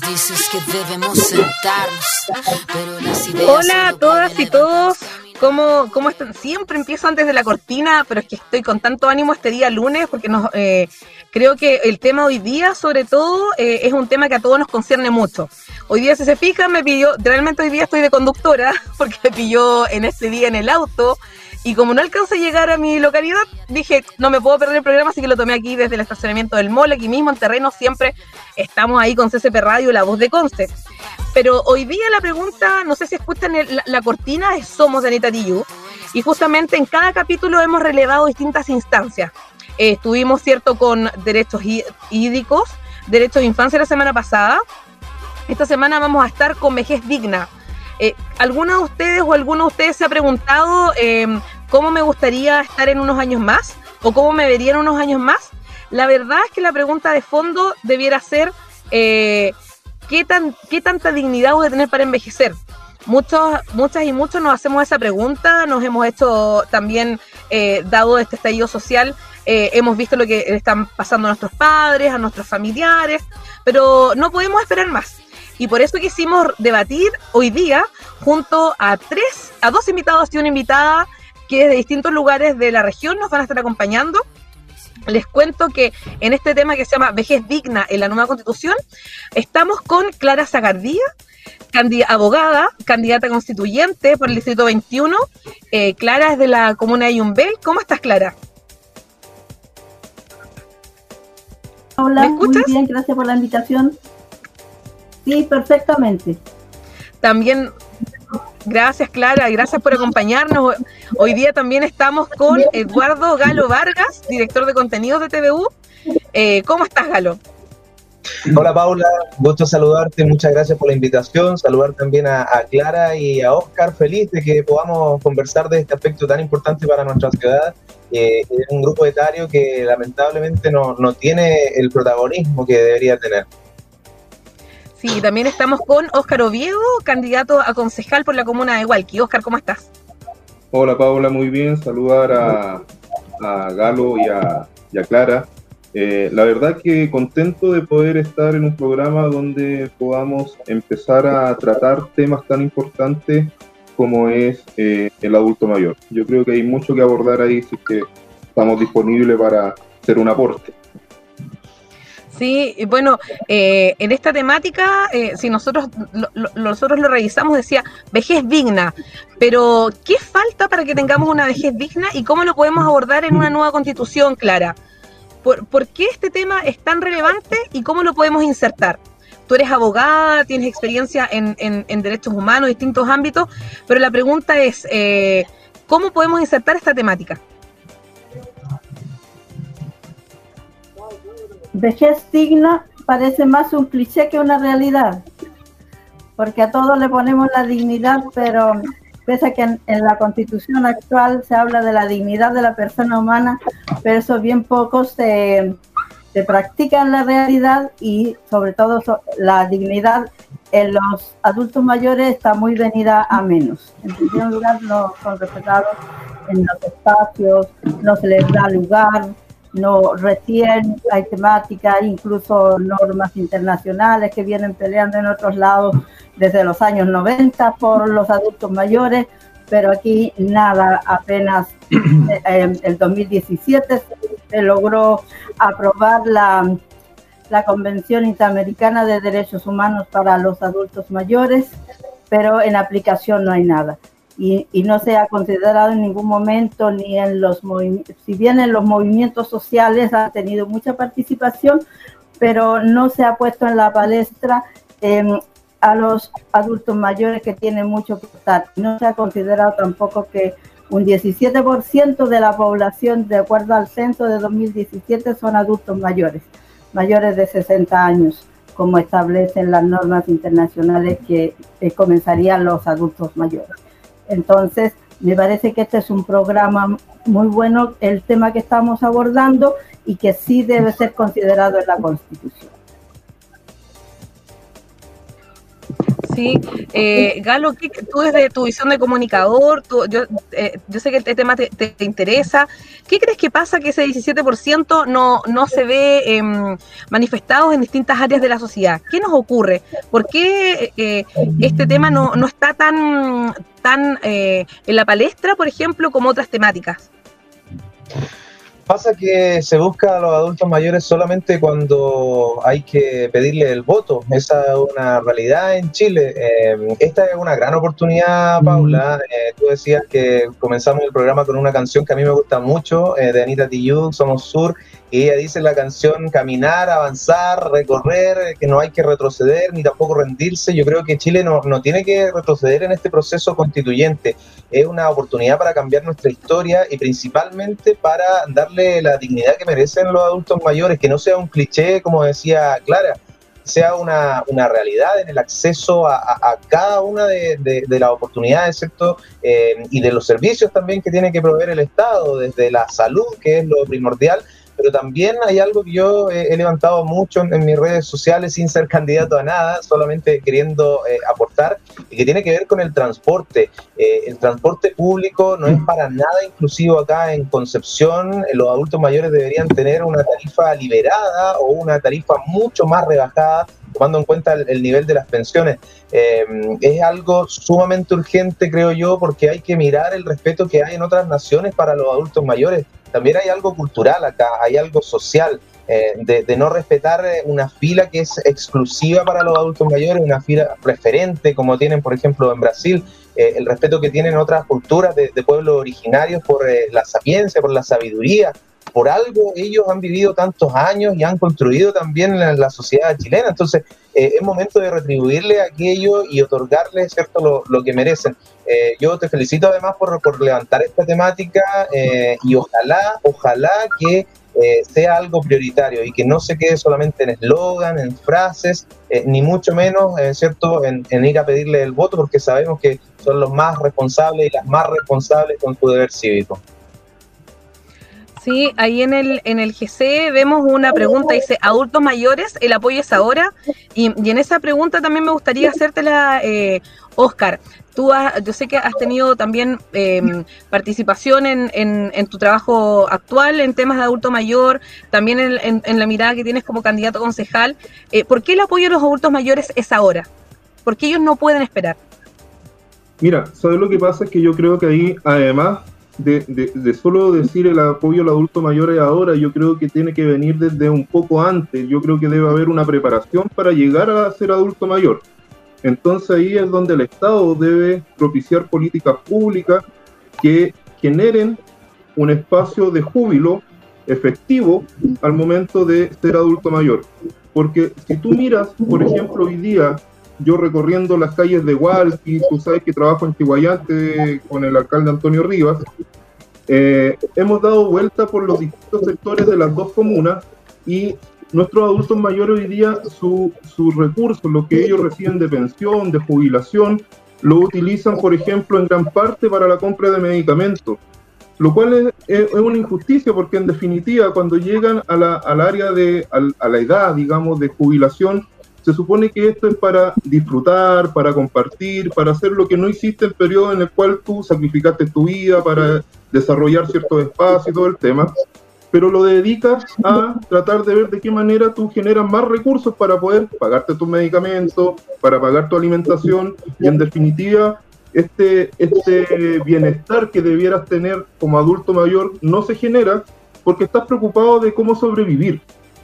Nos dices que debemos sentarnos, pero las ideas Hola a todas y todos. ¿Cómo, ¿Cómo están? Siempre empiezo antes de la cortina, pero es que estoy con tanto ánimo este día lunes porque nos, eh, creo que el tema hoy día, sobre todo, eh, es un tema que a todos nos concierne mucho. Hoy día, si se fijan, me pidió, realmente hoy día estoy de conductora porque me pilló en este día en el auto y como no alcancé a llegar a mi localidad, dije, no me puedo perder el programa, así que lo tomé aquí desde el estacionamiento del mall, aquí mismo en terreno, siempre estamos ahí con CCP Radio, la voz de Conce. Pero hoy día la pregunta, no sé si escuchan el- la, la cortina, es Somos de Anita Tijoux. Y justamente en cada capítulo hemos relevado distintas instancias. Eh, estuvimos, cierto, con derechos hí- hídricos, derechos de infancia la semana pasada. Esta semana vamos a estar con vejez digna. Eh, ¿Alguna de ustedes o alguno de ustedes se ha preguntado eh, cómo me gustaría estar en unos años más? ¿O cómo me vería en unos años más? La verdad es que la pregunta de fondo debiera ser eh, ¿qué, tan, ¿qué tanta dignidad voy a tener para envejecer? Muchos, muchas y muchos nos hacemos esa pregunta, nos hemos hecho también, eh, dado este estallido social, eh, hemos visto lo que están pasando a nuestros padres, a nuestros familiares, pero no podemos esperar más. Y por eso quisimos debatir hoy día junto a tres, a dos invitados y una invitada que desde distintos lugares de la región nos van a estar acompañando. Les cuento que en este tema que se llama Vejez Digna en la nueva constitución, estamos con Clara Zagardía, abogada, candidata constituyente por el Distrito 21. Eh, Clara es de la comuna de Yumbel. ¿Cómo estás, Clara? Hola, ¿Me muy bien, gracias por la invitación. Sí, perfectamente. También, gracias Clara, y gracias por acompañarnos. Hoy día también estamos con Eduardo Galo Vargas, director de contenidos de TVU. Eh, ¿Cómo estás, Galo? Hola Paula, gusto saludarte, muchas gracias por la invitación, saludar también a, Clara y a Oscar, feliz de que podamos conversar de este aspecto tan importante para nuestra ciudad, eh, es un grupo etario que lamentablemente no, no tiene el protagonismo que debería tener. Sí, también estamos con Óscar Oviedo, candidato a concejal por la comuna de Hualqui. Óscar, ¿cómo estás? Hola Paula, muy bien. Saludar a, Galo y a, Clara. Eh, la verdad que contento de poder estar en un programa donde podamos empezar a tratar temas tan importantes como es eh, el adulto mayor. Yo creo que hay mucho que abordar ahí es que estamos disponibles para hacer un aporte. Sí, bueno, eh, en esta temática, eh, si nosotros lo, nosotros lo revisamos, decía vejez digna, pero ¿qué falta para que tengamos una vejez digna y cómo lo podemos abordar en una nueva constitución, Clara? ¿Por, por qué este tema es tan relevante y cómo lo podemos insertar? Tú eres abogada, tienes experiencia en, en- en derechos humanos, distintos ámbitos, pero la pregunta es, eh, ¿cómo podemos insertar esta temática? Vejez digna parece más un cliché que una realidad, porque a todos le ponemos la dignidad, pero pese a que en, la constitución actual se habla de la dignidad de la persona humana, pero eso bien poco se, se practica en la realidad y sobre todo la dignidad en los adultos mayores está muy venida a menos. En primer lugar, no son respetados en los espacios, no se les da lugar, no recién hay temáticas, incluso normas internacionales que vienen peleando en otros lados desde los años 90 por los adultos mayores, pero aquí nada, apenas en el 2017 se logró aprobar la, la Convención Interamericana de Derechos Humanos para los Adultos Mayores, pero en aplicación no hay nada y, y no se ha considerado en ningún momento ni en los movimientos, si bien en los movimientos sociales ha tenido mucha participación, pero no se ha puesto en la palestra eh, a los adultos mayores que tienen mucho que. No se ha considerado tampoco que un 17% de la población, de acuerdo al censo de 2017, son adultos mayores, mayores de 60 años, como establecen las normas internacionales que comenzarían los adultos mayores. Entonces, me parece que este es un programa muy bueno, el tema que estamos abordando y que sí debe ser considerado en la Constitución. Sí, eh, Galo, tú desde tu visión de comunicador, yo, eh, yo sé que el tema te, interesa, ¿qué crees que pasa que ese 17% no, no se ve em, manifestado en distintas áreas de la sociedad? ¿Qué nos ocurre? ¿Por qué eh, este tema no, no está tan, tan en la palestra, por ejemplo, como otras temáticas? Pasa que se busca a los adultos mayores solamente cuando hay que pedirle el voto. Esa es una realidad en Chile. Eh, esta es una gran oportunidad, Paula. Eh, tú decías que comenzamos el programa con una canción que a mí me gusta mucho, eh, de Anita Tijoux, Somos Sur, ella dice en la canción caminar, avanzar, recorrer, que no hay que retroceder ni tampoco rendirse. Yo creo que Chile no, no tiene que retroceder en este proceso constituyente. Es una oportunidad para cambiar nuestra historia y principalmente para darle la dignidad que merecen los adultos mayores, que no sea un cliché, como decía Clara, sea una, una realidad en el acceso a, cada una de, de, las oportunidades, ¿cierto? Eh, y de los servicios también que tiene que proveer el Estado, desde la salud, que es lo primordial, pero también hay algo que yo he, levantado mucho en, mis redes sociales sin ser candidato a nada, solamente queriendo eh, aportar, y que tiene que ver con el transporte. Eh, el transporte público no es para nada inclusivo acá en Concepción. Los adultos mayores deberían tener una tarifa liberada o una tarifa mucho más rebajada tomando en cuenta el, nivel de las pensiones. Eh, es algo sumamente urgente, creo yo, porque hay que mirar el respeto que hay en otras naciones para los adultos mayores también hay algo cultural acá, hay algo social. Eh, de, no respetar eh, una fila que es exclusiva para los adultos mayores, una fila preferente como tienen, por ejemplo, en Brasil, eh, el respeto que tienen otras culturas de, pueblos originarios por la sapiencia, por la sabiduría. Por algo ellos han vivido tantos años y han construido también la, sociedad chilena. Entonces, es momento de retribuirle aquello y otorgarles ¿cierto? Lo, lo que merecen. yo te felicito además por, por levantar esta temática y ojalá, ojalá que eh, sea algo prioritario y que no se quede solamente en eslogan, en frases, eh, ni mucho menos, eh, ¿cierto?, en, ir a pedirle el voto, porque sabemos que son los más responsables y las más responsables con su deber cívico. Sí, ahí en el, en el GC vemos una pregunta, dice, adultos mayores, el apoyo es ahora. Y, y en esa pregunta también me gustaría hacértela, eh, Oscar. Tú yo sé que has tenido también em, participación en, en, tu trabajo actual en temas de adulto mayor, también en, en la mirada que tienes como candidato concejal. Eh, ¿Por qué el apoyo a los adultos mayores es ahora? ¿Por qué ellos no pueden esperar? Mira, ¿sabes lo que pasa? Es que yo creo que ahí, además de, solo decir el apoyo al adulto mayor es ahora, yo creo que tiene que venir desde un poco antes. Yo creo que debe haber una preparación para llegar a ser adulto mayor. Entonces ahí es donde el Estado debe propiciar políticas públicas que generen un espacio de júbilo efectivo al momento de ser adulto mayor. Porque si tú miras, por ejemplo, hoy día yo recorriendo las calles de Hualqui, tú sabes que trabajo en Chihuayante con el alcalde Antonio Rivas, eh, hemos dado vuelta por los distintos sectores de las dos comunas y nuestros adultos mayores hoy día, sus su recursos, lo que ellos reciben de pensión, de jubilación, lo utilizan, por ejemplo, en gran parte para la compra de medicamentos, lo cual es, una injusticia porque en definitiva cuando llegan a la, al área de, a la edad, digamos, de jubilación, se supone que esto es para disfrutar, para compartir, para hacer lo que no hiciste el periodo en el cual tú sacrificaste tu vida para desarrollar ciertos espacios y todo el tema, pero lo dedicas a tratar de ver de qué manera tú generas más recursos para poder pagarte tus medicamentos, para pagar tu alimentación y en definitiva este, este bienestar que debieras tener como adulto mayor no se genera porque estás preocupado de cómo sobrevivir.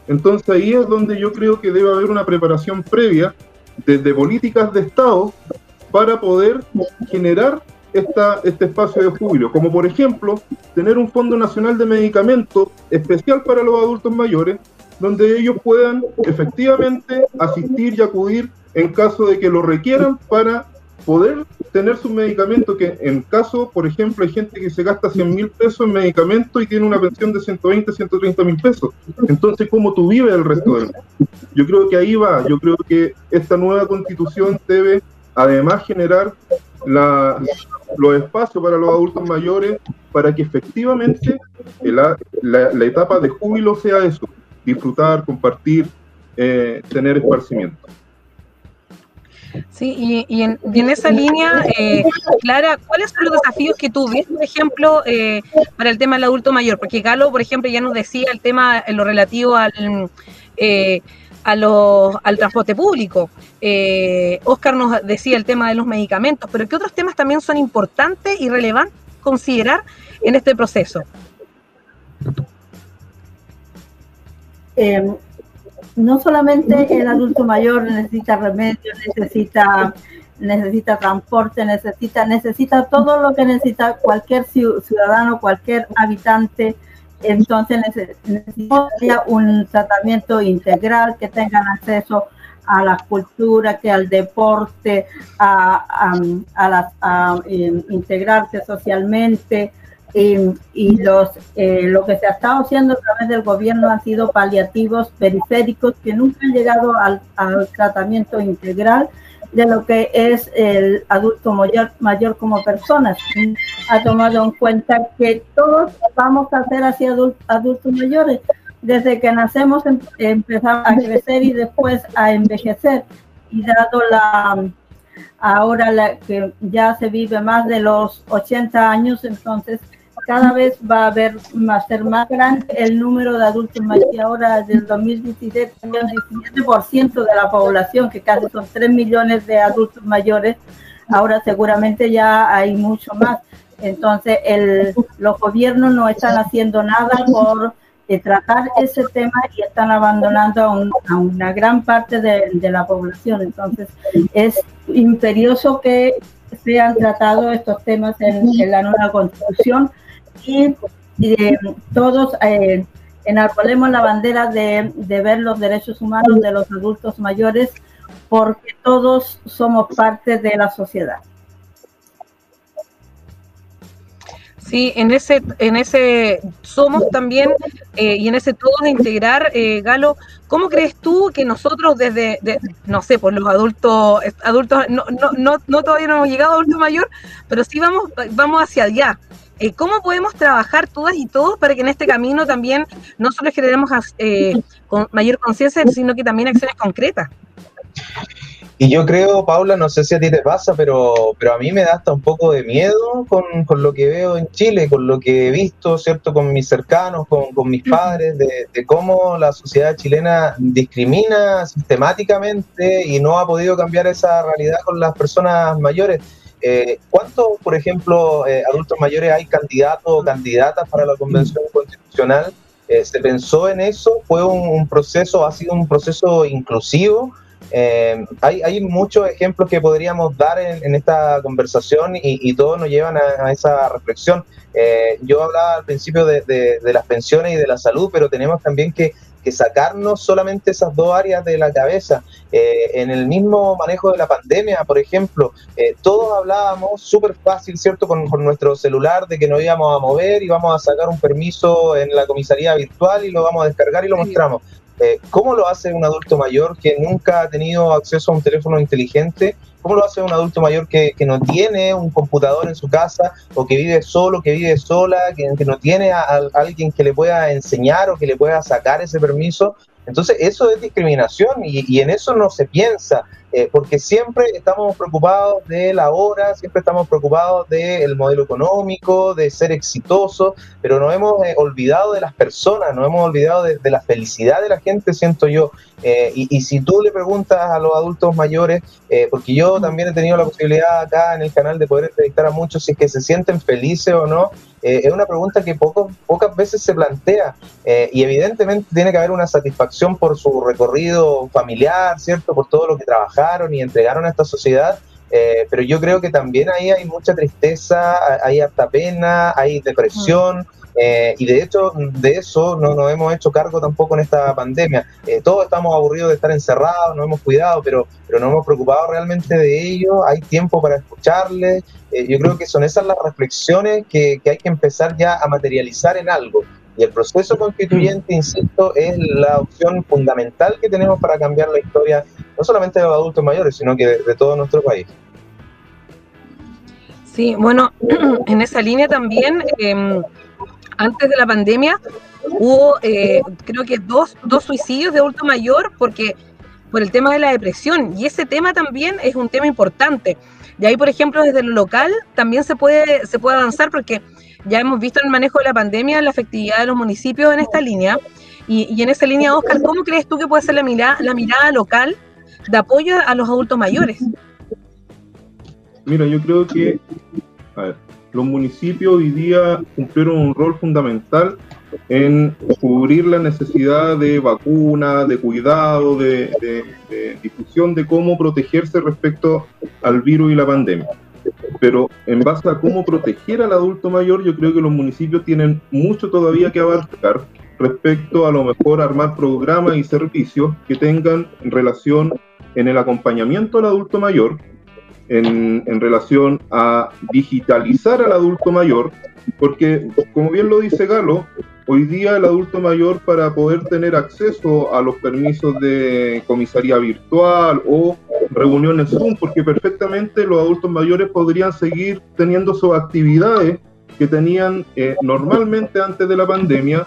Entonces ahí es donde yo creo que debe haber una preparación previa desde políticas de Estado para poder generar esta, este espacio de júbilo, como por ejemplo tener un Fondo Nacional de Medicamentos especial para los adultos mayores, donde ellos puedan efectivamente asistir y acudir en caso de que lo requieran para poder tener sus medicamentos, que en caso, por ejemplo, hay gente que se gasta 100 mil pesos en medicamentos y tiene una pensión de 120, 130 mil pesos. Entonces, ¿cómo tú vives el resto del mes? Yo creo que ahí va, yo creo que esta nueva constitución debe además generar la, los espacios para los adultos mayores para que efectivamente la, la, etapa de júbilo sea eso, disfrutar, compartir, eh, tener esparcimiento. Sí, y, en, esa línea, eh, Clara, ¿cuáles son los desafíos que tú ves, por ejemplo, eh, para el tema del adulto mayor? Porque Galo, por ejemplo, ya nos decía el tema en lo relativo al, a los, al transporte público. Oscar nos decía el tema de los medicamentos, pero ¿qué otros temas también son importantes y relevantes considerar en este proceso? no solamente el adulto mayor necesita remedio, necesita, necesita transporte, necesita, necesita todo lo que necesita cualquier ciudadano, cualquier habitante. Entonces necesita un tratamiento integral, que tengan acceso a la cultura, que al deporte, a, eh, integrarse socialmente, y los, eh, lo que se ha estado haciendo a través del gobierno han sido paliativos periféricos que nunca han llegado al, tratamiento integral de lo que es el adulto mayor, mayor como personas. Ha tomado en cuenta que todos vamos a ser así adultos mayores. Desde que nacemos em, empezamos a crecer y después a envejecer. Y dado la, ahora la, que ya se vive más de los 80 años, entonces cada vez va a haber, va ser más grande el número de adultos mayores. Ahora, del 2017, el 17% de la población, que casi son 3 millones de adultos mayores, ahora seguramente ya hay mucho más. Entonces, los gobiernos no están haciendo nada por eh, tratar ese tema y están abandonando a, una gran parte de, la población. Entonces, es imperioso que sean tratados estos temas en la nueva constitución y, todos eh, enarbolemos la bandera de, de ver los derechos humanos de los adultos mayores porque todos somos parte de la sociedad. Sí, en ese, en ese somos también eh, y en ese todos integrar, eh, Galo, ¿cómo crees tú que nosotros desde, no sé, por los adultos, adultos, no, no, no, no, todavía no hemos llegado a adulto mayor, pero sí vamos, vamos hacia allá? Eh, ¿cómo podemos trabajar todas y todos para que en este camino también no solo generemos eh, con mayor conciencia, sino que también acciones concretas? Y yo creo, Paula, no sé si a ti te pasa, pero, pero a mí me da hasta un poco de miedo con, con lo que veo en Chile, con lo que he visto, ¿cierto? Con mis cercanos, con, con mis padres, de, de, cómo la sociedad chilena discrimina sistemáticamente y no ha podido cambiar esa realidad con las personas mayores. Eh, ¿Cuántos, por ejemplo, eh, adultos mayores hay candidatos o candidatas para la Convención Constitucional? Eh, ¿Se pensó en eso? ¿Fue un, proceso, ha sido un proceso inclusivo? Eh, hay, hay, muchos ejemplos que podríamos dar en, esta conversación y, todos nos llevan a, esa reflexión. yo hablaba al principio de, de, las pensiones y de la salud, pero tenemos también que que sacarnos solamente esas dos áreas de la cabeza. Eh, en el mismo manejo de la pandemia, por ejemplo, eh, todos hablábamos súper fácil, ¿cierto?, con, nuestro celular de que nos íbamos a mover y vamos a sacar un permiso en la comisaría virtual y lo vamos a descargar y lo mostramos. Eh, ¿Cómo lo hace un adulto mayor que nunca ha tenido acceso a un teléfono inteligente? ¿Cómo lo hace un adulto mayor que, que, no tiene un computador en su casa o que vive solo, que vive sola, que, que no tiene a, alguien que le pueda enseñar o que le pueda sacar ese permiso? Entonces, eso es discriminación y, y en eso no se piensa. Eh, porque siempre estamos preocupados de la hora, siempre estamos preocupados del modelo económico, de ser exitoso, pero nos hemos eh, olvidado de las personas, nos hemos olvidado de, la felicidad de la gente, siento yo. Eh, y, si tú le preguntas a los adultos mayores, porque yo también he tenido la posibilidad acá en el canal de poder entrevistar a muchos si es que se sienten felices o no, es una pregunta que poco, pocas veces se plantea y evidentemente tiene que haber una satisfacción por su recorrido familiar, ¿cierto? Por todo lo que trabaja y entregaron a esta sociedad, eh, pero yo creo que también ahí hay mucha tristeza, hay harta pena, hay depresión. Eh, y de hecho, de eso no nos hemos hecho cargo tampoco en esta pandemia. Eh, todos estamos aburridos de estar encerrados, no hemos cuidado, pero, pero no hemos preocupado realmente de ello. Hay tiempo para escucharles. yo creo que son esas las reflexiones que hay que empezar ya a materializar en algo. Y el proceso constituyente, insisto, es la opción fundamental que tenemos para cambiar la historia, no solamente de los adultos mayores, sino que de, todo nuestro país. Sí, bueno, en esa línea también, em, antes de la pandemia, hubo eh, creo que dos, dos suicidios de adulto mayor porque por el tema de la depresión. Y ese tema también es un tema importante. De ahí, por ejemplo, desde lo local también se puede, se puede avanzar porque ya hemos visto el manejo de la pandemia la efectividad de los municipios en esta línea. Y, en esa línea, Oscar, ¿cómo crees tú que puede ser la mirada, la mirada local de apoyo a los adultos mayores? Mira, yo creo que a ver, los municipios hoy día cumplieron un rol fundamental en cubrir la necesidad de vacuna, de cuidado, de, difusión de cómo protegerse respecto al virus y la pandemia. Pero en base a cómo proteger al adulto mayor, yo creo que los municipios tienen mucho todavía que abarcar respecto a lo mejor armar programas y servicios que tengan relación en el acompañamiento al adulto mayor, en, en relación a digitalizar al adulto mayor, porque como bien lo dice Galo, Hoy día el adulto mayor para poder tener acceso a los permisos de comisaría virtual o reuniones Zoom, porque perfectamente los adultos mayores podrían seguir teniendo sus actividades que tenían eh, normalmente antes de la pandemia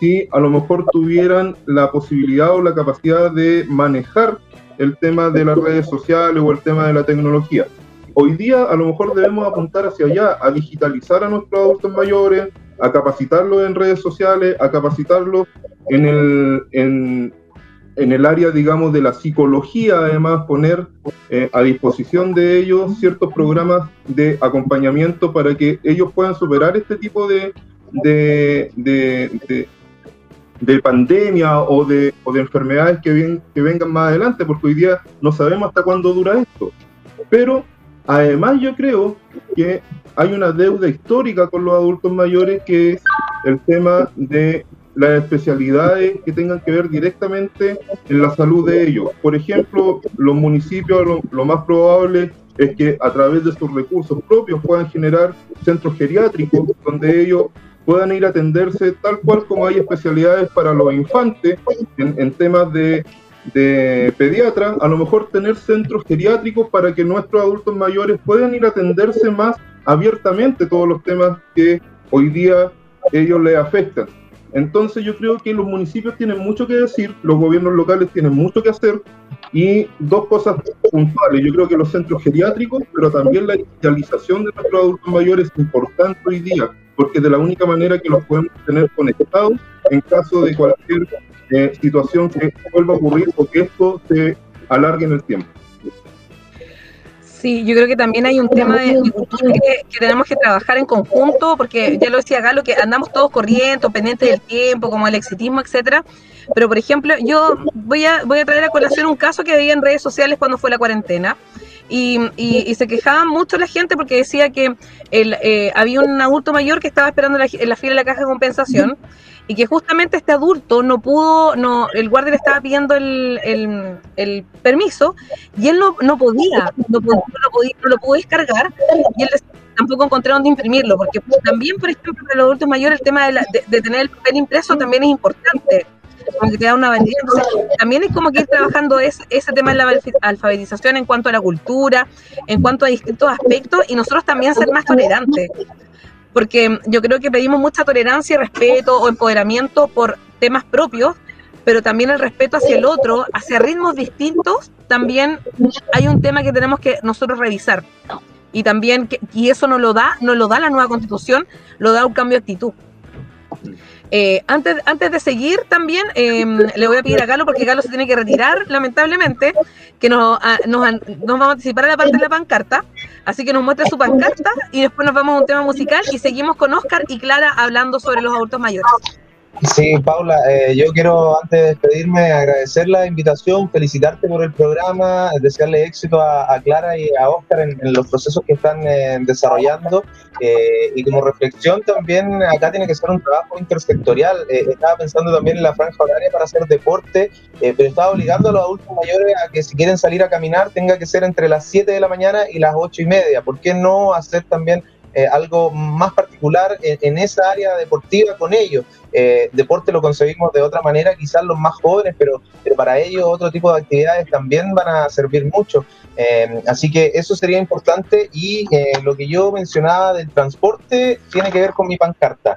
si a lo mejor tuvieran la posibilidad o la capacidad de manejar el tema de las redes sociales o el tema de la tecnología. Hoy día a lo mejor debemos apuntar hacia allá, a digitalizar a nuestros adultos mayores, a capacitarlos en redes sociales, a capacitarlos en el, en, el área, digamos, de la psicología, además poner eh, a disposición de ellos ciertos programas de acompañamiento para que ellos puedan superar este tipo de, de, de, de, pandemia o de, o de enfermedades que, que vengan más adelante, porque hoy día no sabemos hasta cuándo dura esto. Pero además yo creo que hay una deuda histórica con los adultos mayores que es el tema de las especialidades que tengan que ver directamente en la salud de ellos. Por ejemplo, los municipios lo, más probable es que a través de sus recursos propios puedan generar centros geriátricos donde ellos puedan ir a atenderse tal cual como hay especialidades para los infantes en, temas de, de pediatra, a lo mejor tener centros geriátricos para que nuestros adultos mayores puedan ir a atenderse más abiertamente todos los temas que hoy día ellos les afectan. Entonces yo creo que los municipios tienen mucho que decir, los gobiernos locales tienen mucho que hacer y dos cosas puntuales. Yo creo que los centros geriátricos, pero también la digitalización de nuestros adultos mayores es importante hoy día, porque de la única manera que los podemos tener conectados en caso de cualquier eh, situación que vuelva a ocurrir o que esto se alargue en el tiempo. Sí, yo creo que también hay un tema de, que, tenemos que trabajar en conjunto, porque ya lo decía Galo, que andamos todos corriendo, pendientes del tiempo, como el exitismo, etcétera. Pero, por ejemplo, yo voy a, voy a traer a colación un caso que veía en redes sociales cuando fue la cuarentena. Y, y, se quejaba mucho la gente porque decía que el, eh, había un adulto mayor que estaba esperando en la fila de la caja de compensación y que justamente este adulto no pudo, no, el guardia le estaba pidiendo el, el, permiso y él no, no podía, no, podía, no, podía, no lo pudo descargar y él tampoco encontré dónde imprimirlo, porque también, por ejemplo, para los adultos mayores el tema de, de, tener el papel impreso también es importante como que te da una validez. también es como que ir trabajando ese, ese tema de la alfabetización en cuanto a la cultura, en cuanto a distintos aspectos, y nosotros también ser más tolerantes porque yo creo que pedimos mucha tolerancia, respeto o empoderamiento por temas propios, pero también el respeto hacia el otro, hacia ritmos distintos, también hay un tema que tenemos que nosotros revisar. Y también, y eso no lo da, no lo da la nueva constitución, lo da un cambio de actitud. Eh, antes, antes de seguir también, em, le voy a pedir a Galo, porque Galo se tiene que retirar, lamentablemente, que nos, nos, vamos a anticipar a la parte de la pancarta, así que nos muestre su pancarta y después nos vamos a un tema musical y seguimos con Oscar y Clara hablando sobre los adultos mayores. Sí, Paula, eh, yo quiero antes de despedirme agradecer la invitación, felicitarte por el programa, desearle éxito a, Clara y a Oscar en, los procesos que están eh, desarrollando eh, y como reflexión también acá tiene que ser un trabajo intersectorial. estaba pensando también en la franja horaria para hacer deporte, pero estaba obligando a los adultos mayores a que si quieren salir a caminar tenga que ser entre las 7 de la mañana y las 8 y media. ¿Por qué no hacer también eh, algo más particular en, esa área deportiva con ellos. Eh, deporte lo concebimos de otra manera, quizás los más jóvenes, pero, pero para ellos otro tipo de actividades también van a servir mucho. Eh, así que eso sería importante y lo que yo mencionaba del transporte tiene que ver con mi pancarta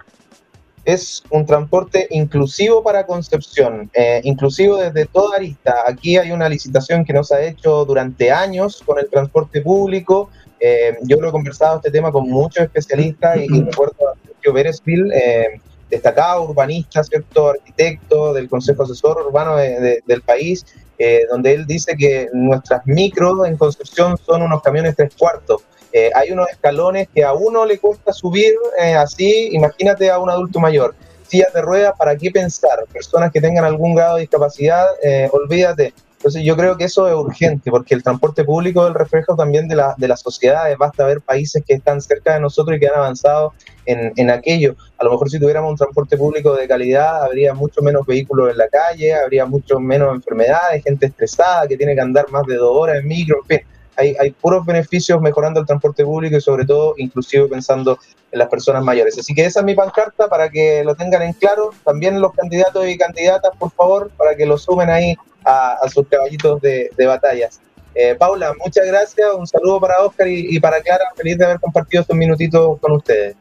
es un transporte inclusivo para Concepción, inclusivo desde toda arista. Aquí hay una licitación que nos ha hecho durante años con el transporte público, eh, yo lo he conversado este tema con muchos especialistas y, recuerdo a Sergio Beresville, eh, destacado urbanista, ¿cierto? arquitecto del Consejo Asesor Urbano del país, eh, donde él dice que nuestras micros en Concepción son unos camiones tres cuartos. Eh, hay unos escalones que a uno le cuesta subir así, imagínate a un adulto mayor. Sillas de ruedas, ¿para qué pensar? Personas que tengan algún grado de discapacidad, olvídate, entonces yo creo que eso es urgente, porque el transporte público es el reflejo también de, la, de las sociedades. Basta ver países que están cerca de nosotros y que han avanzado en, en, aquello. A lo mejor si tuviéramos un transporte público de calidad, habría mucho menos vehículos en la calle, habría mucho menos enfermedades, gente estresada que tiene que andar más de dos horas en micro, en fin. Hay, hay, puros beneficios mejorando el transporte público y sobre todo inclusive pensando en las personas mayores. Así que esa es mi pancarta para que lo tengan en claro. También los candidatos y candidatas, por favor, para que lo sumen ahí a, sus caballitos de, batallas. Eh, Paula, muchas gracias, un saludo para Oscar y, para Clara, feliz de haber compartido estos minutitos con ustedes.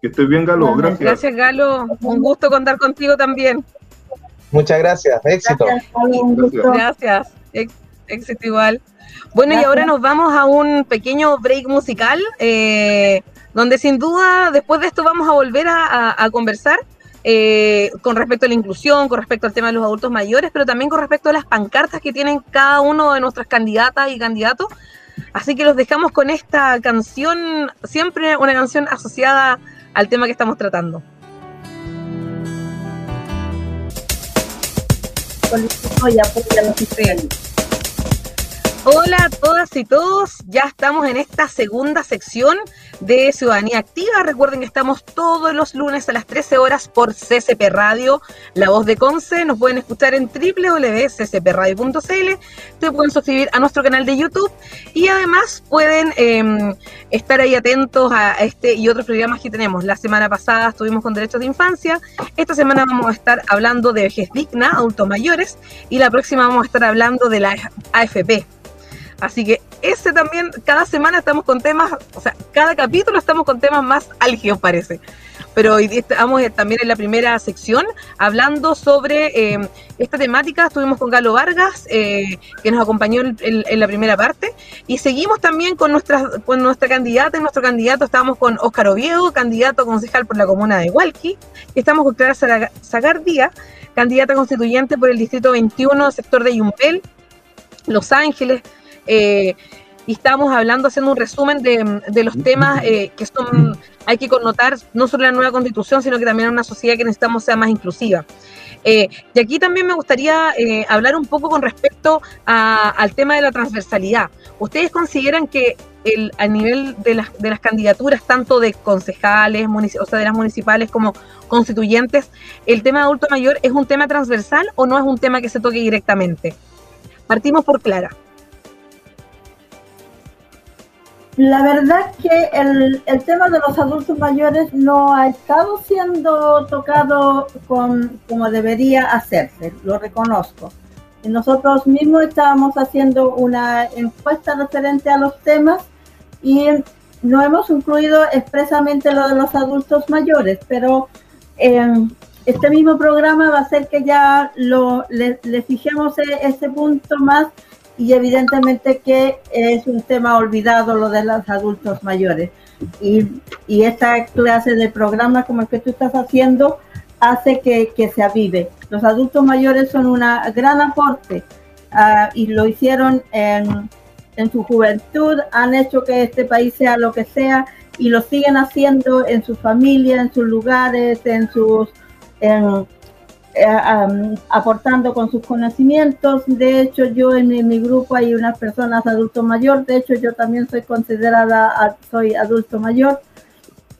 Que estés bien, Galo, gracias. Gracias, Galo, un gusto contar contigo también. Muchas gracias, éxito. Gracias, éxito igual. Bueno, y ahora nos vamos a un pequeño break musical, eh, donde sin duda después de esto vamos a volver a conversar eh, con respecto a la inclusión, con respecto al tema de los adultos mayores, pero también con respecto a las pancartas que tienen cada uno de nuestras candidatas y candidatos. Así que los dejamos con esta canción, siempre una canción asociada al tema que estamos tratando. Hola a todas y todos, ya estamos en esta segunda sección de Ciudadanía Activa. Recuerden que estamos todos los lunes a las 13 horas por CCP Radio, La Voz de Conce. Nos pueden escuchar en www.ccpradio.cl. Se pueden suscribir a nuestro canal de YouTube y además pueden em, estar ahí atentos a este y otros programas que tenemos. La semana pasada estuvimos con Derechos de Infancia. Esta semana vamos a estar hablando de vejez digna, adultos mayores. Y la próxima vamos a estar hablando de la AFP Así que ese también, cada semana estamos con temas, o sea, cada capítulo estamos con temas más álgidos, parece. Pero hoy estamos también en la primera sección hablando sobre eh, esta temática. Estuvimos con Galo Vargas, eh, que nos acompañó en, la primera parte. Y seguimos también con nuestra, con nuestra candidata y nuestro candidato. Estábamos con Óscar Oviedo, candidato concejal por la comuna de Hualqui. Y estamos con Clara Zagardía, candidata constituyente por el distrito 21, sector de Yumpel, Los Ángeles, eh, y estamos hablando, haciendo un resumen de, los temas eh, que hay que connotar no solo la nueva constitución, sino que también una sociedad que necesitamos sea más inclusiva. Eh, y aquí también me gustaría hablar un poco con respecto al tema de la transversalidad. ¿Ustedes consideran que el, a nivel de de las candidaturas, tanto de concejales, o sea, de las municipales como constituyentes, el tema de adulto mayor es un tema transversal o no es un tema que se toque directamente? Partimos por Clara. La verdad que el, el, tema de los adultos mayores no ha estado siendo tocado con, como debería hacerse, lo reconozco. Nosotros mismos estábamos haciendo una encuesta referente a los temas y no hemos incluido expresamente lo de los adultos mayores, pero eh, este mismo programa va a hacer que ya lo, le fijemos e, ese punto más y evidentemente que es un tema olvidado lo de los adultos mayores. Y, y esta clase de programa como el que tú estás haciendo hace que, que se avive. Los adultos mayores son una gran aporte uh, y lo hicieron en, en su juventud, han hecho que este país sea lo que sea y lo siguen haciendo en su familia, en sus lugares, en sus... En, eh, aportando con sus conocimientos. De hecho, yo en mi, grupo hay unas personas adulto mayor. De hecho, yo también soy considerada, soy adulto mayor.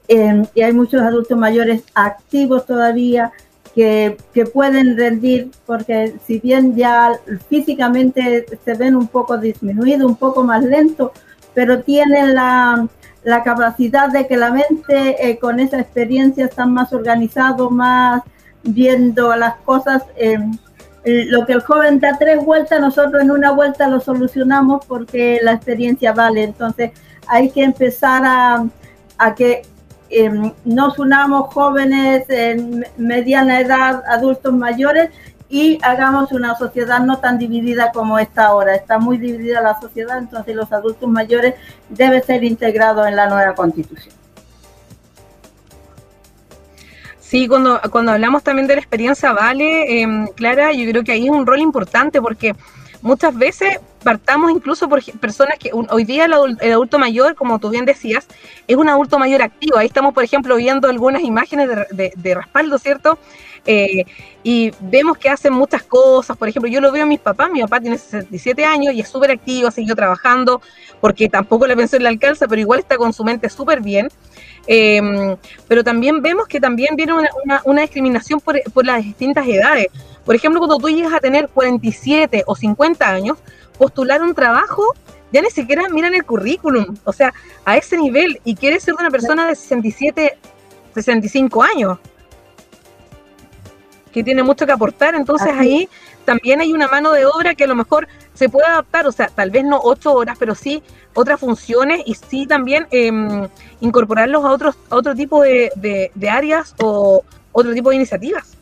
Em, y hay muchos adultos mayores activos todavía que, que, pueden rendir, porque si bien ya físicamente se ven un poco disminuidos, un poco más lentos, pero tienen la, la capacidad de que la mente eh, con esa experiencia está más organizado, más viendo las cosas. Eh, lo que el joven da tres vueltas, nosotros en una vuelta lo solucionamos porque la experiencia vale. Entonces hay que empezar a, a que eh, nos unamos jóvenes en mediana edad, adultos mayores y hagamos una sociedad no tan dividida como está ahora. Está muy dividida la sociedad, entonces los adultos mayores deben ser integrados en la nueva constitución. Sí, cuando, cuando hablamos también de la experiencia Vale, eh, Clara, yo creo que ahí es un rol importante porque muchas veces partamos incluso por personas que hoy día el adulto, mayor, como tú bien decías, es un adulto mayor activo. Ahí estamos, por ejemplo, viendo algunas imágenes de, de, respaldo, ¿cierto? Eh, y vemos que hacen muchas cosas. Por ejemplo, yo lo veo a mis papás. Mi papá tiene 67 años y es súper activo, ha seguido trabajando porque tampoco la pensión le alcanza, pero igual está con su mente súper bien. Em, pero también vemos que también viene una, discriminación por, las distintas edades. Por ejemplo, cuando tú llegas a tener 47 o 50 años, postular un trabajo, ya ni siquiera miran el currículum, o sea, a ese nivel, y quieres ser una persona de 67, 65 años, que tiene mucho que aportar, entonces ahí también hay una mano de obra que a lo mejor se puede adaptar, o sea, tal vez no ocho horas, pero sí otras funciones y sí también eh, incorporarlos a otros a otro tipo de, de, áreas o otro tipo de iniciativas.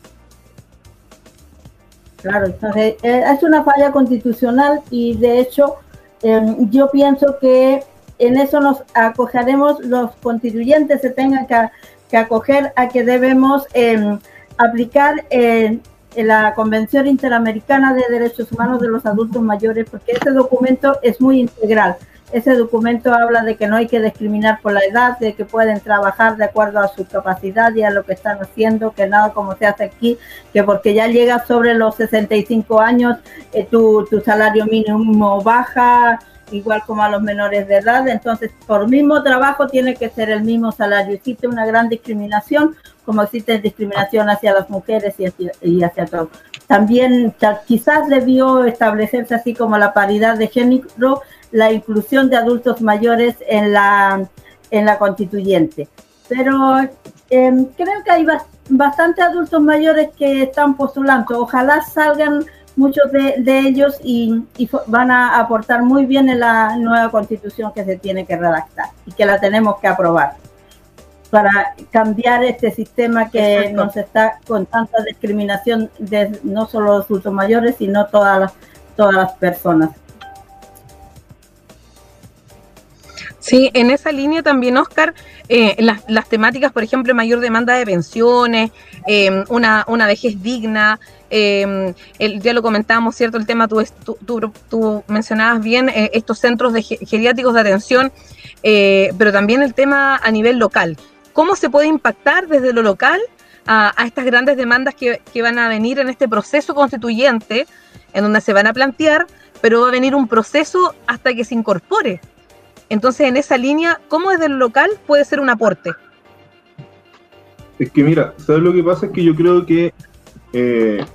Claro, entonces eh, es una falla constitucional y de hecho em, yo pienso que en eso nos acogeremos, los constituyentes se tengan que, acoger a que debemos em, aplicar en la Convención Interamericana de Derechos Humanos de los Adultos Mayores, porque ese documento es muy integral. Ese documento habla de que no hay que discriminar por la edad, de que pueden trabajar de acuerdo a su capacidad y a lo que están haciendo, que nada como se hace aquí, que porque ya llegas sobre los 65 años, eh, tu, tu salario mínimo baja, igual como a los menores de edad, entonces por mismo trabajo tiene que ser el mismo salario. Existe una gran discriminación, como existe discriminación hacia las mujeres y hacia, y hacia todos. También quizás debió establecerse así como la paridad de género, la inclusión de adultos mayores en la, en la constituyente. Pero em, creo que hay bastantes adultos mayores que están postulando. Ojalá salgan muchos de, ellos y, van a aportar muy bien en la nueva constitución que se tiene que redactar y que la tenemos que aprobar para cambiar este sistema que nos está con tanta discriminación de no solo los adultos mayores, sino todas las, todas las personas. Sí, en esa línea también, Oscar, eh, las, temáticas, por ejemplo, mayor demanda de pensiones, em, una, una vejez digna, eh, ya lo comentábamos, ¿cierto? El tema, tú, tú, tú, mencionabas bien eh, estos centros de geriátricos de atención, eh, pero también el tema a nivel local. ¿Cómo se puede impactar desde lo local a, estas grandes demandas que, que van a venir en este proceso constituyente, en donde se van a plantear, pero va a venir un proceso hasta que se incorpore? Entonces, en esa línea, ¿cómo desde lo local puede ser un aporte? Es que mira, ¿sabes lo que pasa? Es que yo creo que eh,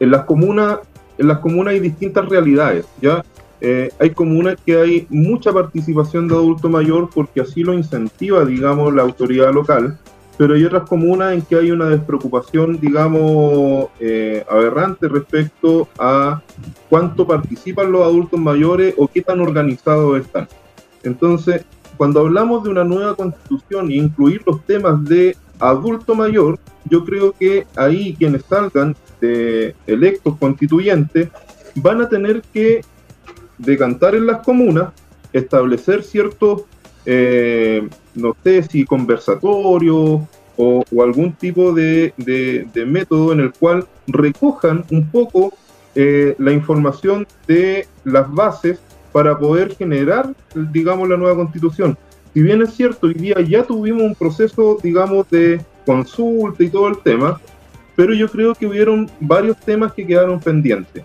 en las comunas, en las comunas hay distintas realidades, ¿ya? Eh, hay comunas que hay mucha participación de adulto mayor porque así lo incentiva, digamos, la autoridad local, pero hay otras comunas en que hay una despreocupación, digamos, eh, aberrante respecto a cuánto participan los adultos mayores o qué tan organizados están. Entonces, cuando hablamos de una nueva constitución e incluir los temas de adulto mayor, yo creo que ahí quienes salgan de electos constituyentes van a tener que decantar en las comunas, establecer ciertos, eh, no sé si conversatorios o, algún tipo de, método en el cual recojan un poco eh, la información de las bases para poder generar, digamos, la nueva constitución. Si bien es cierto, hoy día ya tuvimos un proceso, digamos, de consulta y todo el tema, pero yo creo que hubieron varios temas que quedaron pendientes.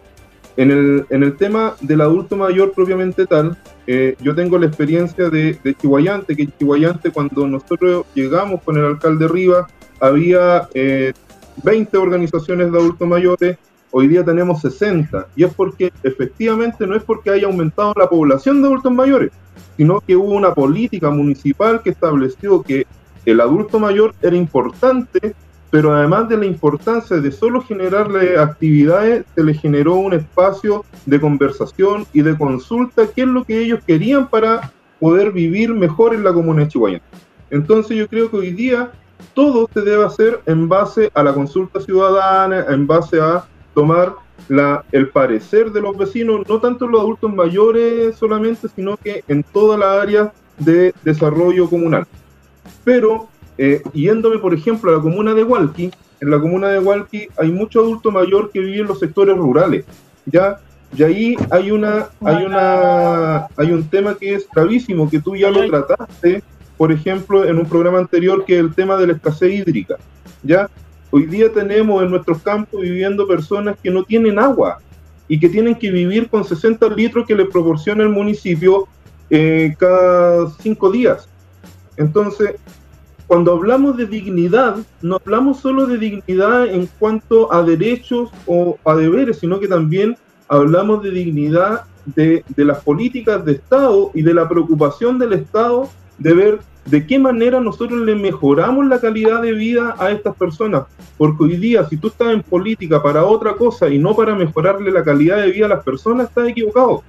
En el, en el tema del adulto mayor propiamente tal, eh, yo tengo la experiencia de, de Chihuayante, que Chihuayante cuando nosotros llegamos con el alcalde Rivas, había 20 eh, organizaciones de adultos mayores, hoy día tenemos 60, y es porque efectivamente no es porque haya aumentado la población de adultos mayores, sino que hubo una política municipal que estableció que el adulto mayor era importante, pero además de la importancia de solo generarle actividades, se le generó un espacio de conversación y de consulta, qué es lo que ellos querían para poder vivir mejor en la comuna de Chihuahua. Entonces yo creo que hoy día todo se debe hacer en base a la consulta ciudadana, en base a tomar la, el parecer de los vecinos, no tanto los adultos mayores solamente, sino que en toda la área de desarrollo comunal. Pero, eh, yéndome por ejemplo a la comuna de Hualqui, en la comuna de Hualqui hay mucho adulto mayor que vive en los sectores rurales, ¿ya? Y ahí hay una, hay una, hay un tema que es gravísimo, que tú ya lo trataste, por ejemplo, en un programa anterior, que es el tema de la escasez hídrica, ¿ya? Hoy día tenemos en nuestros campos viviendo personas que no tienen agua y que tienen que vivir con 60 litros que les proporciona el municipio eh, cada cinco días. Entonces, cuando hablamos de dignidad, no hablamos solo de dignidad en cuanto a derechos o a deberes, sino que también hablamos de dignidad de, de las políticas de Estado y de la preocupación del Estado de ver de qué manera nosotros le mejoramos la calidad de vida a estas personas. Porque hoy día, si tú estás en política para otra cosa y no para mejorarle la calidad de vida a las personas, estás equivocado.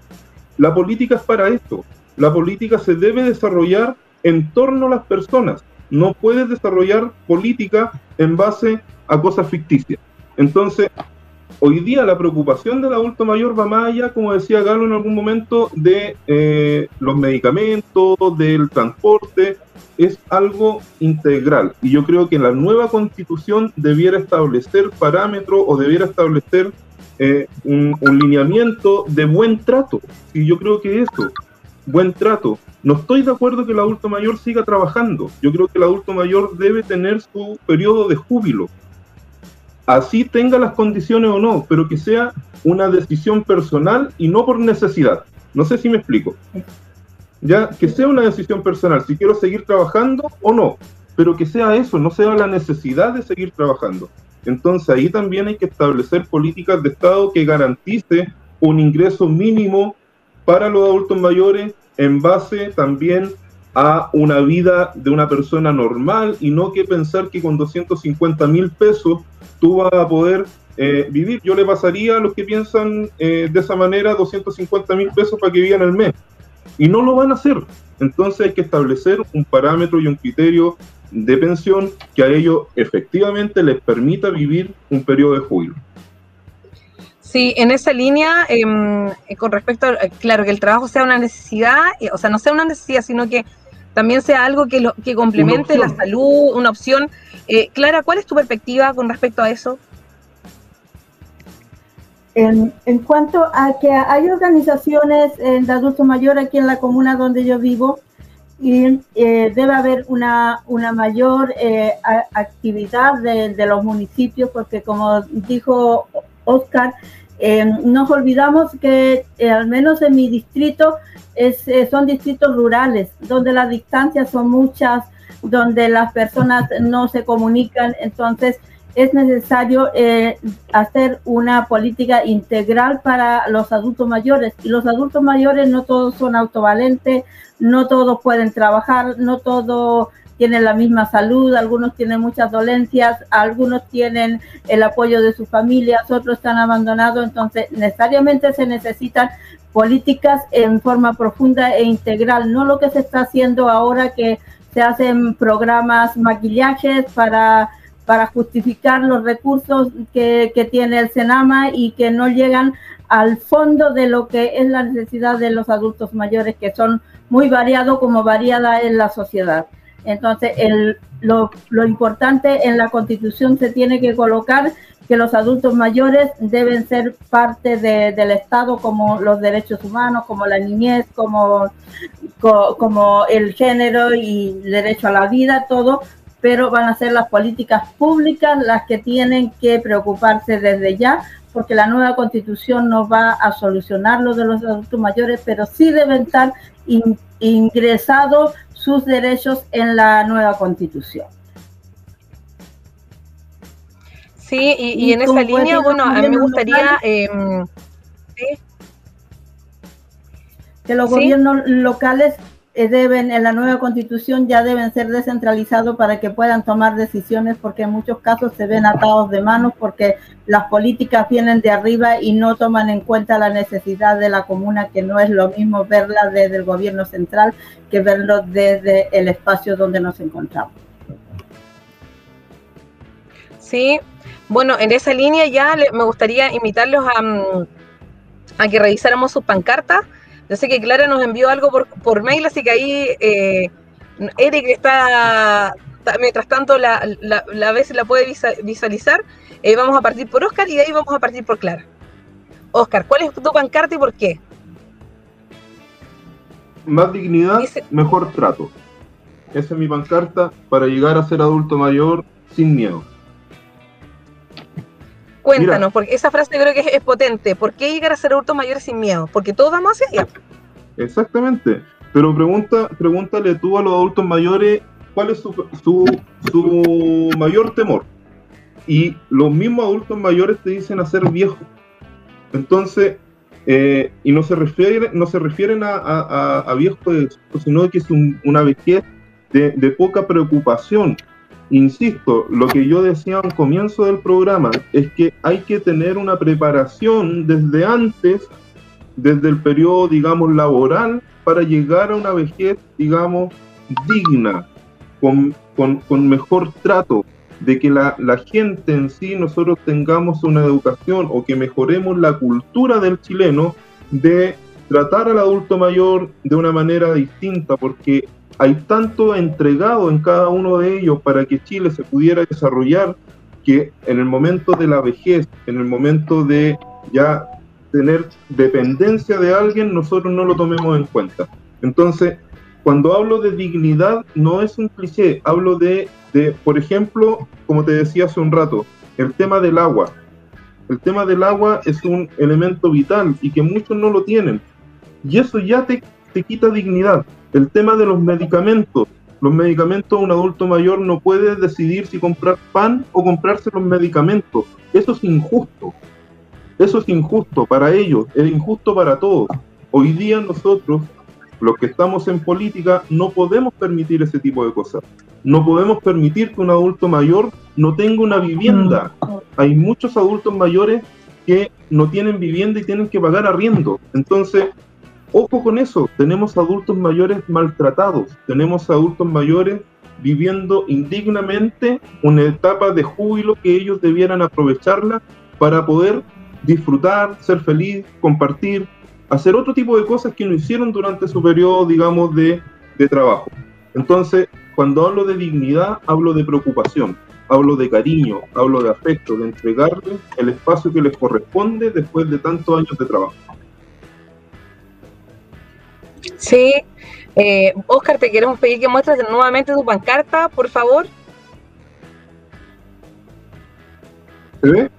La política es para esto. La política se debe desarrollar en torno a las personas. No puedes desarrollar política en base a cosas ficticias. Entonces, hoy día la preocupación del adulto mayor va más allá, como decía Galo en algún momento, de eh, los medicamentos, del transporte, es algo integral. Y yo creo que la nueva constitución debiera establecer parámetros o debiera establecer eh, un, un, lineamiento de buen trato. Y yo creo que eso, buen trato. No estoy de acuerdo que el adulto mayor siga trabajando. Yo creo que el adulto mayor debe tener su periodo de júbilo así tenga las condiciones o no, pero que sea una decisión personal y no por necesidad. No sé si me explico. Ya, que sea una decisión personal, si quiero seguir trabajando o no, pero que sea eso, no sea la necesidad de seguir trabajando. Entonces ahí también hay que establecer políticas de Estado que garantice un ingreso mínimo para los adultos mayores en base también a una vida de una persona normal y no que pensar que con 250 mil pesos tú vas a poder eh, vivir. Yo le pasaría a los que piensan eh, de esa manera 250 mil pesos para que vivan el mes. Y no lo van a hacer. Entonces hay que establecer un parámetro y un criterio de pensión que a ellos efectivamente les permita vivir un periodo de jubilo. Sí, en esa línea, em, con respecto, a, claro, que el trabajo sea una necesidad, o sea, no sea una necesidad, sino que también sea algo que, lo, que complemente la salud, una opción. Eh, Clara, ¿cuál es tu perspectiva con respecto a eso? En, en, cuanto a que hay organizaciones eh, de adultos mayores aquí en la comuna donde yo vivo y eh, debe haber una, una mayor eh, actividad de, de, los municipios porque como dijo Oscar, eh, nos olvidamos que al menos en mi distrito eh, son distritos rurales, donde las distancias son muchas, donde las personas no se comunican, entonces es necesario eh, hacer una política integral para los adultos mayores. Y los adultos mayores no todos son autovalentes, no todos pueden trabajar, no todos tienen la misma salud, algunos tienen muchas dolencias, algunos tienen el apoyo de sus familias, otros están abandonados, entonces necesariamente se necesitan políticas en forma profunda e integral, no lo que se está haciendo ahora que se hacen programas maquillajes para, para justificar los recursos que, que tiene el Senama y que no llegan al fondo de lo que es la necesidad de los adultos mayores, que son muy variados como variada en la sociedad. Entonces, lo, importante en la Constitución se tiene que colocar que los adultos mayores deben ser parte de, del Estado como los derechos humanos, como la niñez, como, el género y el derecho a la vida, todo, pero van a ser las políticas públicas las que tienen que preocuparse desde ya, porque la nueva constitución no va a solucionar lo de los adultos mayores, pero sí deben estar in, ingresados sus derechos en la nueva constitución. Sí, y, y en esa línea, bueno, a mí me gustaría... Eh, ¿sí? Que los ¿Sí? gobiernos locales deben, en la nueva constitución ya deben ser descentralizados para que puedan tomar decisiones, porque en muchos casos se ven atados de manos porque las políticas vienen de arriba y no toman en cuenta la necesidad de la comuna, que no es lo mismo verla desde el gobierno central que verlo desde el espacio donde nos encontramos. Sí, bueno, en esa línea ya me gustaría invitarlos a, mm, que revisáramos sus pancartas yo sé que Clara nos envió algo por, por mail, así que ahí eh, Eric está, mientras tanto la, la, la vez la puede visualizar. Eh, vamos a partir por Oscar y de ahí vamos a partir por Clara. Oscar, ¿cuál es tu pancarta y por qué? Más dignidad, mejor trato. Esa es mi pancarta para llegar a ser adulto mayor sin miedo. Cuéntanos, porque esa frase creo que es, potente. ¿Por qué llegar a ser adulto mayor sin miedo? Porque todos vamos hacia allá. Exactamente. Pero pregunta, pregúntale tú a los adultos mayores cuál es su, su, mayor temor. Y los mismos adultos mayores te dicen a ser viejos. Entonces, eh, y no se refieren, no se refieren a, a, viejos, sino que es una vejez de, de poca preocupación, Insisto, lo que yo decía al comienzo del programa es que hay que tener una preparación desde antes, desde el periodo, digamos, laboral, para llegar a una vejez, digamos, digna, con, mejor trato, de que la, la, gente en sí, nosotros tengamos una educación o que mejoremos la cultura del chileno de tratar al adulto mayor de una manera distinta, porque hay tanto entregado en cada uno de ellos para que Chile se pudiera desarrollar que en el momento de la vejez, en el momento de ya tener dependencia de alguien, nosotros no lo tomemos en cuenta. Entonces, cuando hablo de dignidad, no es un cliché, hablo de, de, por ejemplo, como te decía hace un rato, el tema del agua. El tema del agua es un elemento vital y que muchos no lo tienen. Y eso ya te, te quita dignidad. El tema de los medicamentos. Los medicamentos, un adulto mayor no puede decidir si comprar pan o comprarse los medicamentos. Eso es injusto. Eso es injusto para ellos, es injusto para todos. Hoy día nosotros, los que estamos en política, no podemos permitir ese tipo de cosas. No podemos permitir que un adulto mayor no tenga una vivienda. Hay muchos adultos mayores que no tienen vivienda y tienen que pagar arriendo. Entonces, Ojo con eso, tenemos adultos mayores maltratados, tenemos adultos mayores viviendo indignamente una etapa de júbilo que ellos debieran aprovecharla para poder disfrutar, ser feliz, compartir, hacer otro tipo de cosas que no hicieron durante su periodo, digamos, de, de trabajo. Entonces, cuando hablo de dignidad, hablo de preocupación, hablo de cariño, hablo de afecto, de entregarles el espacio que les corresponde después de tantos años de trabajo. Sí. Eh, Oscar, te queremos pedir que muestres nuevamente tu pancarta, por favor. ¿Se ve?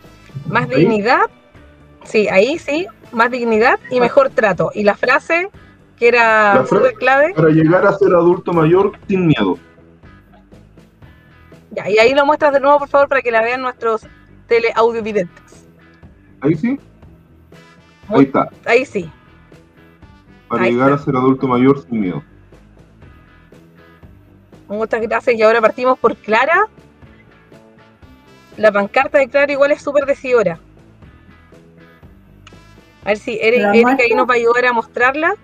Más dignidad. Sí, ahí sí. Más dignidad y mejor trato. Y la frase que era súper clave. Para llegar a ser adulto mayor sin miedo. Ya, y ahí lo muestras de nuevo, por favor, para que la vean nuestros teleaudiovidentes. Ahí sí. Ahí está. Ahí sí para llegar a ser adulto mayor sin miedo. Muchas gracias. Y ahora partimos por Clara. La pancarta de Clara igual es súper decidora. A ver si Erika ahí nos va a ayudar a mostrarla.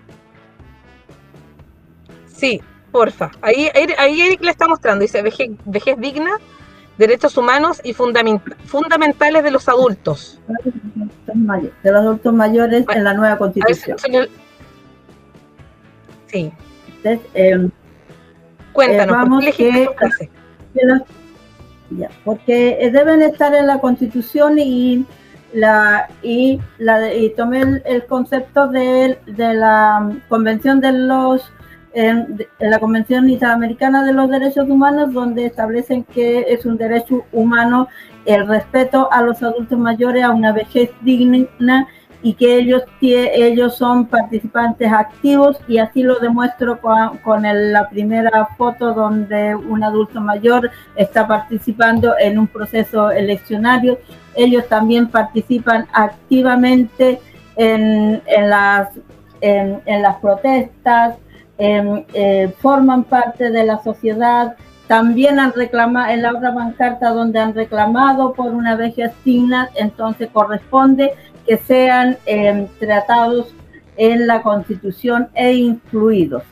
Sí, porfa. Ahí, ahí Eric la está mostrando. Dice vejez, vejez digna, derechos humanos y fundamentales de los adultos. De los adultos mayores en la nueva constitución. Sí. Em, Cuéntanos, que, porque deben estar en la Constitución y la y la y tomé el, concepto de, la Convención de los en, la Convención Interamericana de los Derechos Humanos, donde establecen que es un derecho humano el respeto a los adultos mayores, a una vejez digna y que ellos, ellos son participantes activos y así lo demuestro con, la primera foto donde un adulto mayor está participando en un proceso eleccionario. Ellos también participan activamente en, las, en, las protestas, em, eh, forman parte de la sociedad, también han reclamado, en la otra bancarta donde han reclamado por una vejez digna, entonces corresponde que sean em, tratados en la Constitución e incluidos.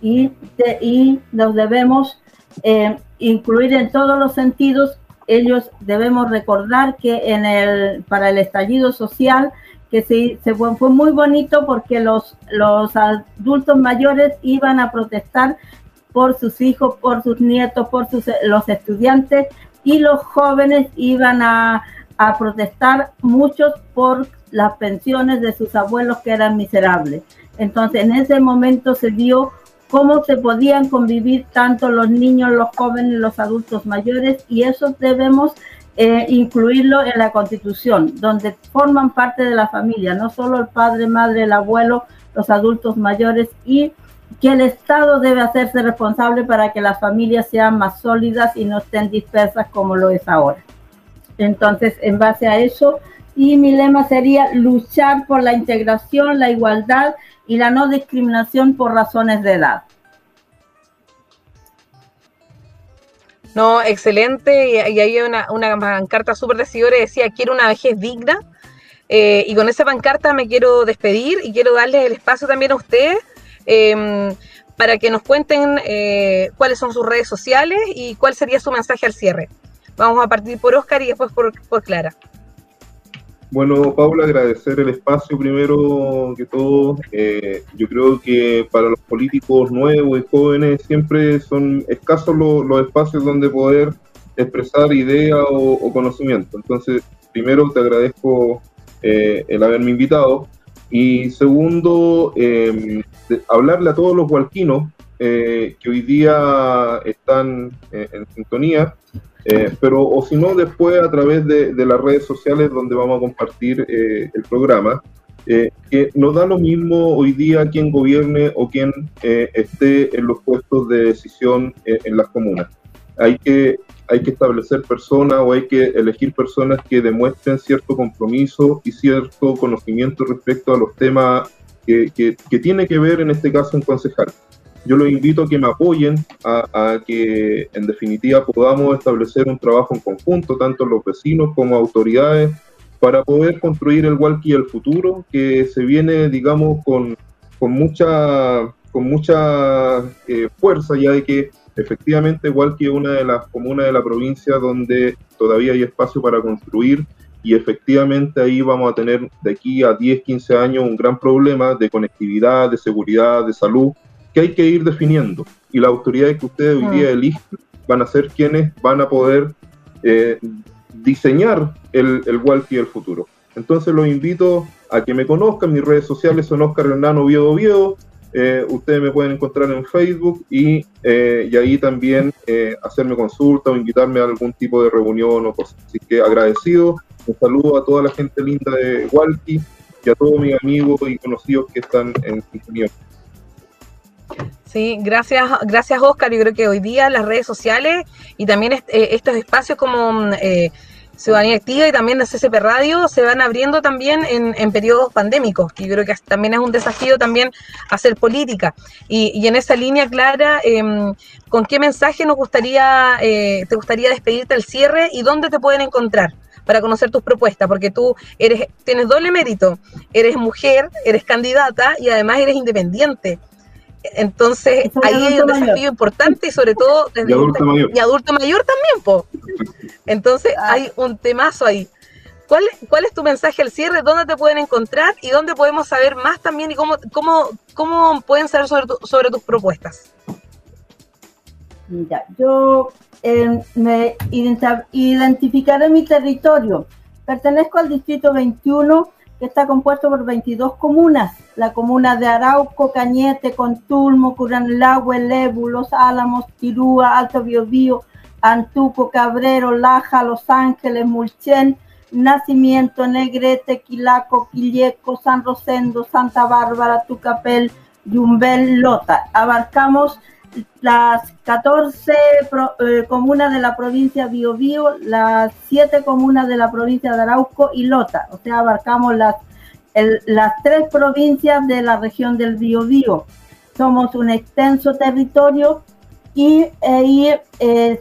Y, y los debemos em, incluir en todos los sentidos. Ellos debemos recordar que en el, para el estallido social que se, se, fue muy bonito porque los, los adultos mayores iban a protestar por sus hijos, por sus nietos, por sus, los estudiantes y los jóvenes iban a, a protestar muchos por las pensiones de sus abuelos que eran miserables. Entonces en ese momento se dio cómo se podían convivir tanto los niños, los jóvenes, los adultos mayores y eso debemos eh, incluirlo en la constitución, donde forman parte de la familia, no solo el padre, madre, el abuelo, los adultos mayores y que el Estado debe hacerse responsable para que las familias sean más sólidas y no estén dispersas como lo es ahora. Entonces, en base a eso, y mi lema sería luchar por la integración, la igualdad y la no discriminación por razones de edad. No, excelente. Y, ahí hay una, una pancarta súper decidora decía, quiero una vejez digna. Eh, y con esa pancarta me quiero despedir y quiero darles el espacio también a ustedes Em, para que nos cuenten eh, cuáles son sus redes sociales y cuál sería su mensaje al cierre. Vamos a partir por Oscar y después por, Clara. Bueno, Paula, agradecer el espacio primero que todo. Eh, yo creo que para los políticos nuevos y jóvenes siempre son escasos los, espacios donde poder expresar idea o, conocimiento. Entonces, primero te agradezco eh, el haberme invitado. Y segundo, eh, hablarle a todos los hualquinos eh, que hoy día están eh, en sintonía, eh, pero o si no, después a través de, las redes sociales donde vamos a compartir el programa, que nos da lo mismo hoy día quién gobierne o quién esté en los puestos de decisión en las comunas. Hay que, hay que establecer personas o hay que elegir personas que demuestren cierto compromiso y cierto conocimiento respecto a los temas que, tiene que ver en este caso un concejal. Yo los invito a que me apoyen, a, que en definitiva podamos establecer un trabajo en conjunto, tanto los vecinos como autoridades, para poder construir el Walkie del futuro, que se viene, digamos, con, con mucha, con mucha eh, fuerza, ya de que efectivamente Walkie es una de las comunas de la provincia donde todavía hay espacio para construir y efectivamente ahí vamos a tener de aquí a 10, 15 años un gran problema de conectividad, de seguridad, de salud, que hay que ir definiendo. Y las autoridades que ustedes hoy día mm. eligen van a ser quienes van a poder eh, diseñar el, el Walkie del futuro. Entonces los invito a que me conozcan, mis redes sociales son Oscar Hernán Oviedo Oviedo, eh, ustedes me pueden encontrar en Facebook y, eh, y ahí también hacerme consulta o invitarme a algún tipo de reunión o cosas. Así que agradecido un saludo a toda la gente linda de Walkie y a todos mis amigos y conocidos que están en sintonía. Sí, gracias, gracias Oscar. Yo creo que hoy día las redes sociales y también eh, estos espacios como eh, Ciudadanía Activa y también de CCP Radio se van abriendo también en, periodos pandémicos, que yo creo que también es un desafío también hacer política. Y, en esa línea, Clara, em, ¿con qué mensaje nos gustaría, eh, te gustaría despedirte al cierre y dónde te pueden encontrar? para conocer tus propuestas, porque tú eres, tienes doble mérito, eres mujer, eres candidata y además eres independiente. Entonces, ahí hay un desafío importante y sobre todo desde y adulto, mayor. Y adulto mayor también, po. Entonces, ah. hay un temazo ahí. ¿Cuál, ¿Cuál es tu mensaje al cierre? ¿Dónde te pueden encontrar? ¿Y dónde podemos saber más también? ¿Y cómo, cómo, cómo pueden saber sobre, sobre tus propuestas? Ya, yo eh, me identificaré mi territorio. Pertenezco al distrito 21, está compuesto por 22 comunas. La comuna de Arauco, Cañete, Contulmo, Curanlahue, Lebu, Los Álamos, Tirúa, Alto Biobío, Antuco, Cabrero, Laja, Los Ángeles, Mulchen, Nacimiento, Negrete, Quilaco, Quilleco, San Rosendo, Santa Bárbara, Tucapel, Yumbel, Lota. Abarcamos las 14 eh, comunas de la provincia Biobío, las 7 comunas de la provincia de Arauco y Lota. O sea, abarcamos las, las tres provincias de la región del Biobío. somos un extenso territorio y, eh, eh,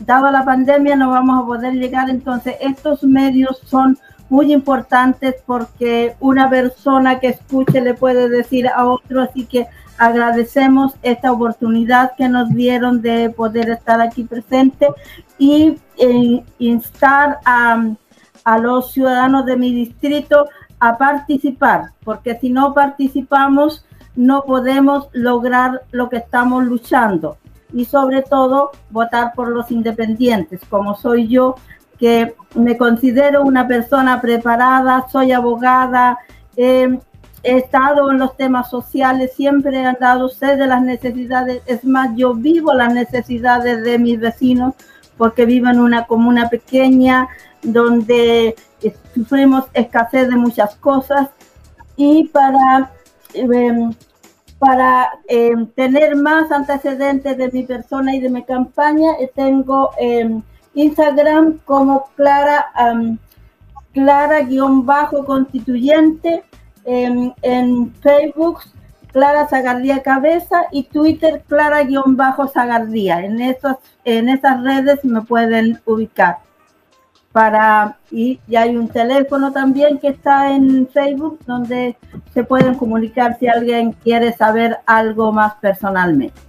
dada la pandemia no vamos a poder llegar, entonces estos medios son muy importantes porque una persona que escuche le puede decir a otro, así que agradecemos esta oportunidad que nos dieron de poder estar aquí presente y eh, instar a, a los ciudadanos de mi distrito a participar, porque si no participamos no podemos lograr lo que estamos luchando. Y sobre todo votar por los independientes, como soy yo, que me considero una persona preparada, soy abogada, he estado en los temas sociales, siempre he andado sed de las necesidades, es más, yo vivo las necesidades de mis vecinos porque vivo en una comuna pequeña donde sufrimos escasez de muchas cosas. Y para em, para em, tener más antecedentes de mi persona y de mi campaña, eh, tengo en Instagram como Clara, Clara-constituyente, en Facebook Clara Zagardía Cabeza y Twitter Clara-Zagardía. En, en esas redes me pueden ubicar para y, hay un teléfono también que está en Facebook donde se pueden comunicar si alguien quiere saber algo más personalmente.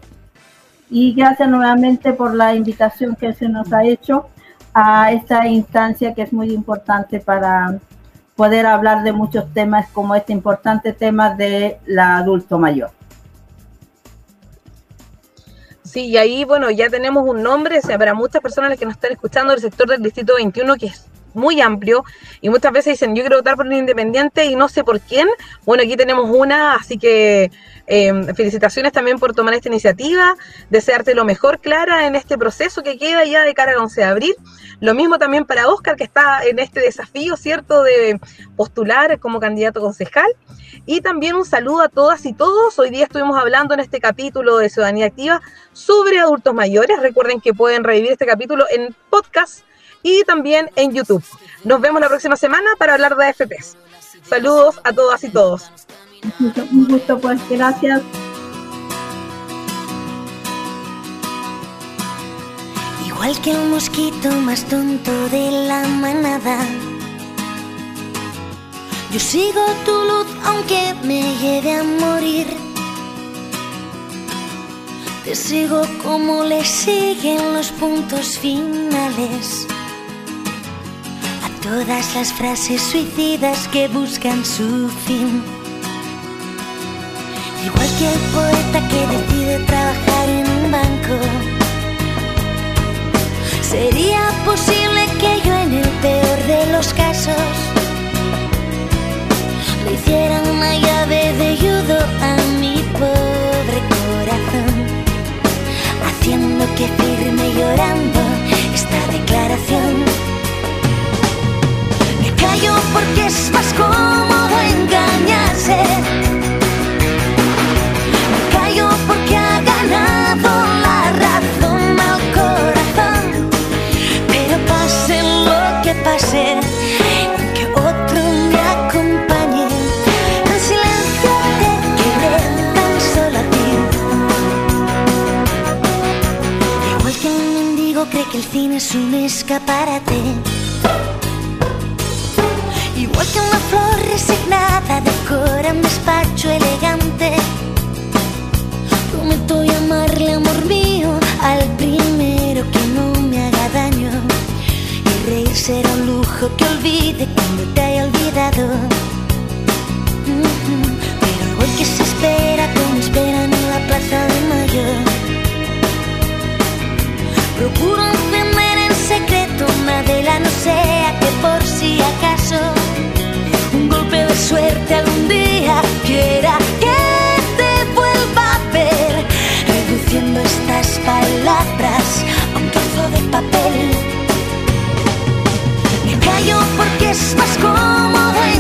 Y gracias nuevamente por la invitación que se nos ha hecho a esta instancia que es muy importante para poder hablar de muchos temas como este importante tema de la adulto mayor. Sí, y ahí, bueno, ya tenemos un nombre, o sea, para muchas personas que nos están escuchando del sector del Distrito 21, que es muy amplio, y muchas veces dicen, yo quiero votar por un independiente y no sé por quién. Bueno, aquí tenemos una, así que em, felicitaciones también por tomar esta iniciativa, desearte lo mejor, Clara, en este proceso que queda ya de cara al 11 de abril. Lo mismo también para Oscar, que está en este desafío, ¿cierto?, de postular como candidato concejal. Y también un saludo a todas y todos. Hoy día estuvimos hablando en este capítulo de Ciudadanía Activa sobre adultos mayores. Recuerden que pueden revivir este capítulo en podcast y también en YouTube. Nos vemos la próxima semana para hablar de AFPs. Saludos a todas y todos. Un gusto, pues gracias. Igual que un mosquito más tonto de la manada yo sigo tu luz aunque me lleve a morir. Te sigo como le siguen los puntos finales. Todas las frases suicidas que buscan su fin. Igual que el poeta que decide trabajar en un banco. Sería posible que yo en el peor de los casos hicieran una llave de judo a mi pobre corazón, haciendo que firme llorando esta declaración. Me callo porque es más cómodo engañarse. Me callo porque ha ganado la razón al corazón, pero pase lo que pase. que el cine es un escaparate. Igual que una flor resignada decora un despacho elegante. Prometo llamarle amor mío Estés más cómodo